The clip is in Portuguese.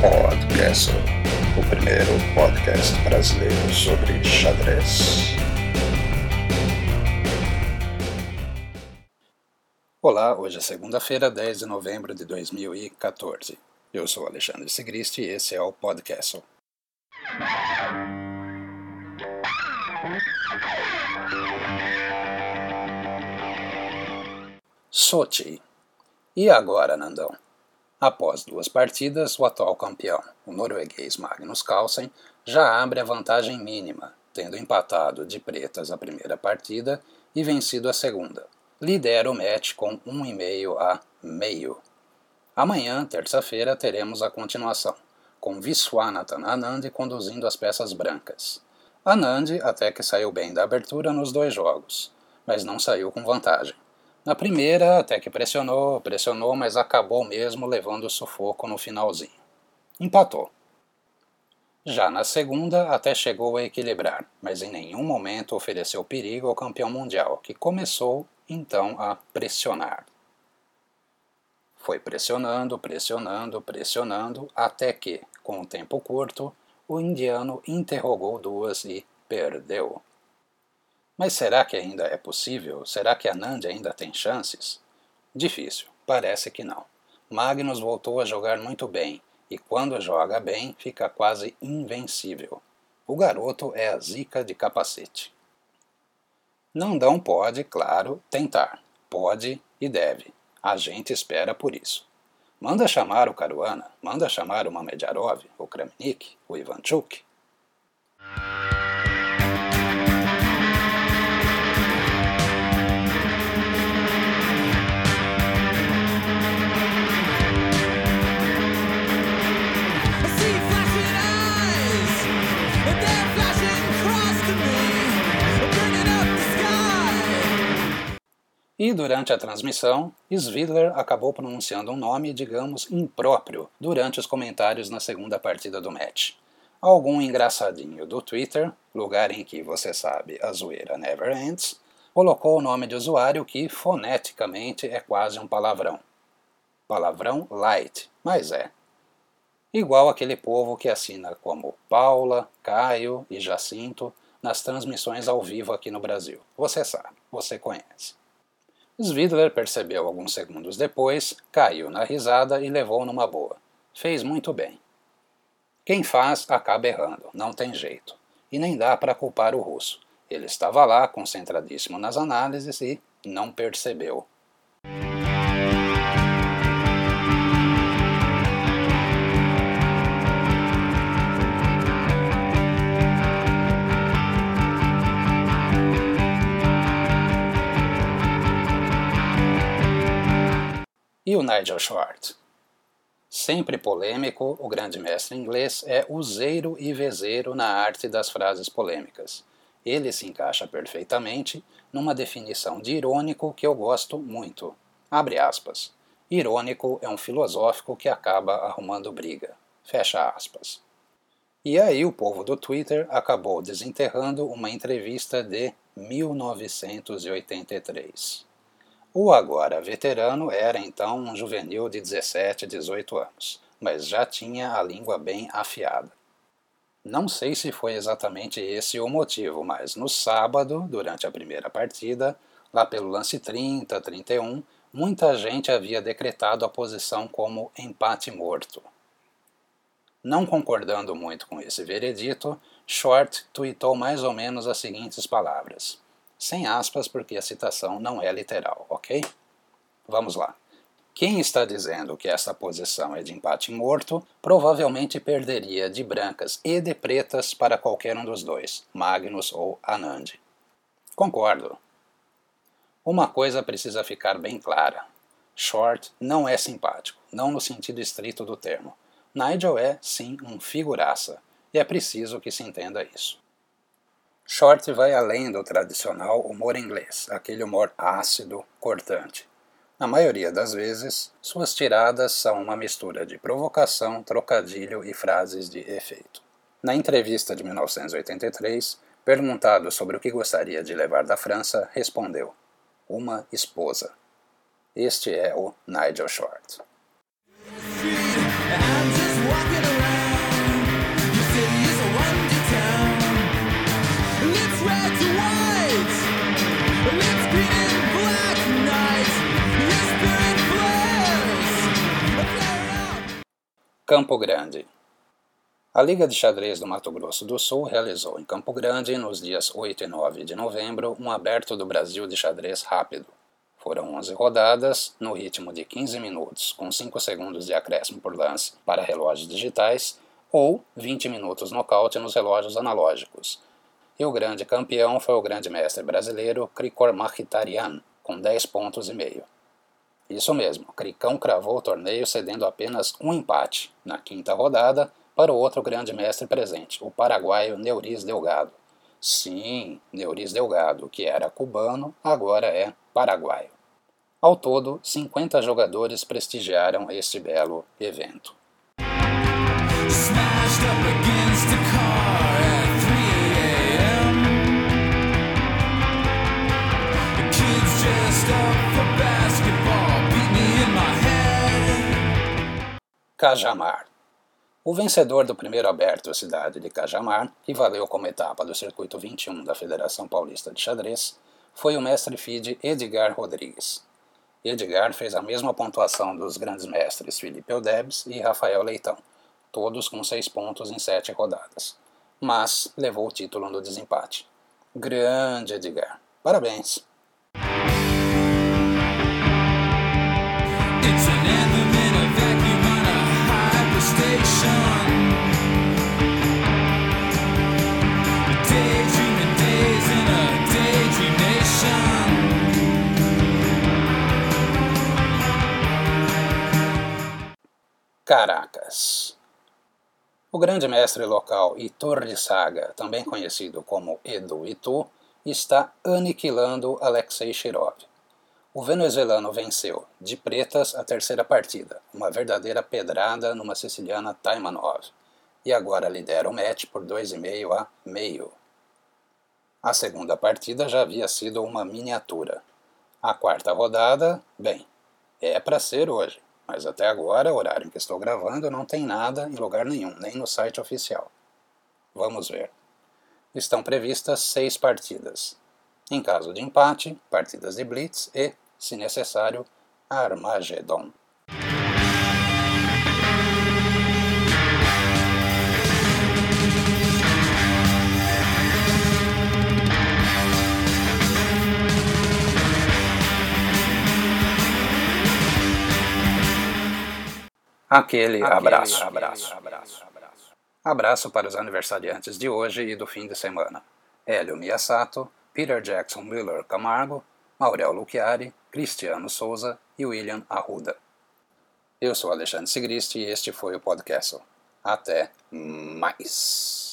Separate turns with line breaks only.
Podcast, o primeiro podcast brasileiro sobre xadrez. Olá, hoje é segunda-feira, 10 de novembro de 2014. Eu sou Alexandre Sigrist e esse é o Podcast. Sochi. E agora, Nandão? Após duas partidas, o atual campeão, o norueguês Magnus Carlsen, já abre a vantagem mínima, tendo empatado de pretas a primeira partida e vencido a segunda. Lidera o match com 1,5 a meio. Amanhã, terça-feira, teremos a continuação, com Viswanathan Anand conduzindo as peças brancas. Anand até que saiu bem da abertura nos dois jogos, mas não saiu com vantagem. Na primeira, até que pressionou, pressionou, mas acabou mesmo levando o sufoco no finalzinho. Empatou. Já na segunda, até chegou a equilibrar, mas em nenhum momento ofereceu perigo ao campeão mundial, que começou então a pressionar. Foi pressionando, pressionando, pressionando, até que, com o tempo curto, o indiano interrogou duas e perdeu. Mas será que ainda é possível? Será que a Nandi ainda tem chances? Difícil, parece que não. Magnus voltou a jogar muito bem, e quando joga bem, fica quase invencível. O garoto é a zica de capacete. Nandão pode, claro, tentar. Pode e deve. A gente espera por isso. Manda chamar o Caruana, manda chamar o Mamedjarov, o Kramnik, o Ivanchuk. E durante a transmissão, Svidler acabou pronunciando um nome, digamos, impróprio durante os comentários na segunda partida do match. Algum engraçadinho do Twitter, lugar em que você sabe a zoeira never ends, colocou o nome de usuário que foneticamente é quase um palavrão. Palavrão light, mas é. Igual aquele povo que assina como Paula, Caio e Jacinto nas transmissões ao vivo aqui no Brasil. Você sabe, você conhece. Svidler percebeu alguns segundos depois, caiu na risada e levou numa boa. Fez muito bem. Quem faz acaba errando, não tem jeito. E nem dá para culpar o russo. Ele estava lá, concentradíssimo nas análises e não percebeu. E o Nigel Short? Sempre polêmico, o grande mestre inglês é useiro e vezeiro na arte das frases polêmicas. Ele se encaixa perfeitamente numa definição de irônico que eu gosto muito. Abre aspas. Irônico é um filosófico que acaba arrumando briga. Fecha aspas. E aí o povo do Twitter acabou desenterrando uma entrevista de 1983. O agora veterano era então um juvenil de 17, 18 anos, mas já tinha a língua bem afiada. Não sei se foi exatamente esse o motivo, mas no sábado, durante a primeira partida, lá pelo lance 30, 31, muita gente havia decretado a posição como empate morto. Não concordando muito com esse veredito, Short tweetou mais ou menos as seguintes palavras sem aspas, porque a citação não é literal, ok? Vamos lá. Quem está dizendo que essa posição é de empate morto provavelmente perderia de brancas e de pretas para qualquer um dos dois, Magnus ou Anand. Concordo. Uma coisa precisa ficar bem clara: Short não é simpático, não no sentido estrito do termo. Nigel é, sim, um figuraça, e é preciso que se entenda isso. Short vai além do tradicional humor inglês, aquele humor ácido, cortante. Na maioria das vezes, suas tiradas são uma mistura de provocação, trocadilho e frases de efeito. Na entrevista de 1983, perguntado sobre o que gostaria de levar da França, respondeu: Uma esposa. Este é o Nigel Short. Campo Grande. A Liga de Xadrez do Mato Grosso do Sul realizou em Campo Grande, nos dias 8 e 9 de novembro, um aberto do Brasil de xadrez rápido. Foram 11 rodadas, no ritmo de 15 minutos, com 5 segundos de acréscimo por lance para relógios digitais, ou 20 minutos nocaute nos relógios analógicos. E o grande campeão foi o grande mestre brasileiro Krikor Mkhitaryan, com 10 pontos e meio. Isso mesmo, Cricão cravou o torneio cedendo apenas um empate, na quinta rodada, para o outro grande mestre presente, o paraguaio Neuriz Delgado. Sim, Neuriz Delgado, que era cubano, agora é paraguaio. Ao todo, 50 jogadores prestigiaram este belo evento. Cajamar. O vencedor do primeiro aberto cidade de Cajamar, que valeu como etapa do Circuito 21 da Federação Paulista de Xadrez, foi o mestre FIDE Edgar Rodrigues. Edgar fez a mesma pontuação dos grandes mestres Felipe Eudebs e Rafael Leitão, todos com seis pontos em sete rodadas, mas levou o título no desempate. Grande Edgar! Parabéns! Caracas. O grande mestre local Itor de Saga, também conhecido como Edu Itu, está aniquilando Alexei Shirov. O venezuelano venceu, de pretas, a terceira partida, uma verdadeira pedrada numa siciliana Taimanov, e agora lidera o match por 2,5 a meio. A segunda partida já havia sido uma miniatura. A quarta rodada, bem, é para ser hoje. Mas até agora, o horário em que estou gravando, não tem nada em lugar nenhum, nem no site oficial. Vamos ver. Estão previstas seis partidas. Em caso de empate, partidas de Blitz e, se necessário, Armagedon. Aquele, Aquele abraço. abraço. abraço. Abraço para os aniversariantes de hoje e do fim de semana. Hélio Miyasato, Peter Jackson Miller Camargo, Maurel Luchiari, Cristiano Souza e William Arruda. Eu sou Alexandre Sigrist e este foi o podcast. Até mais.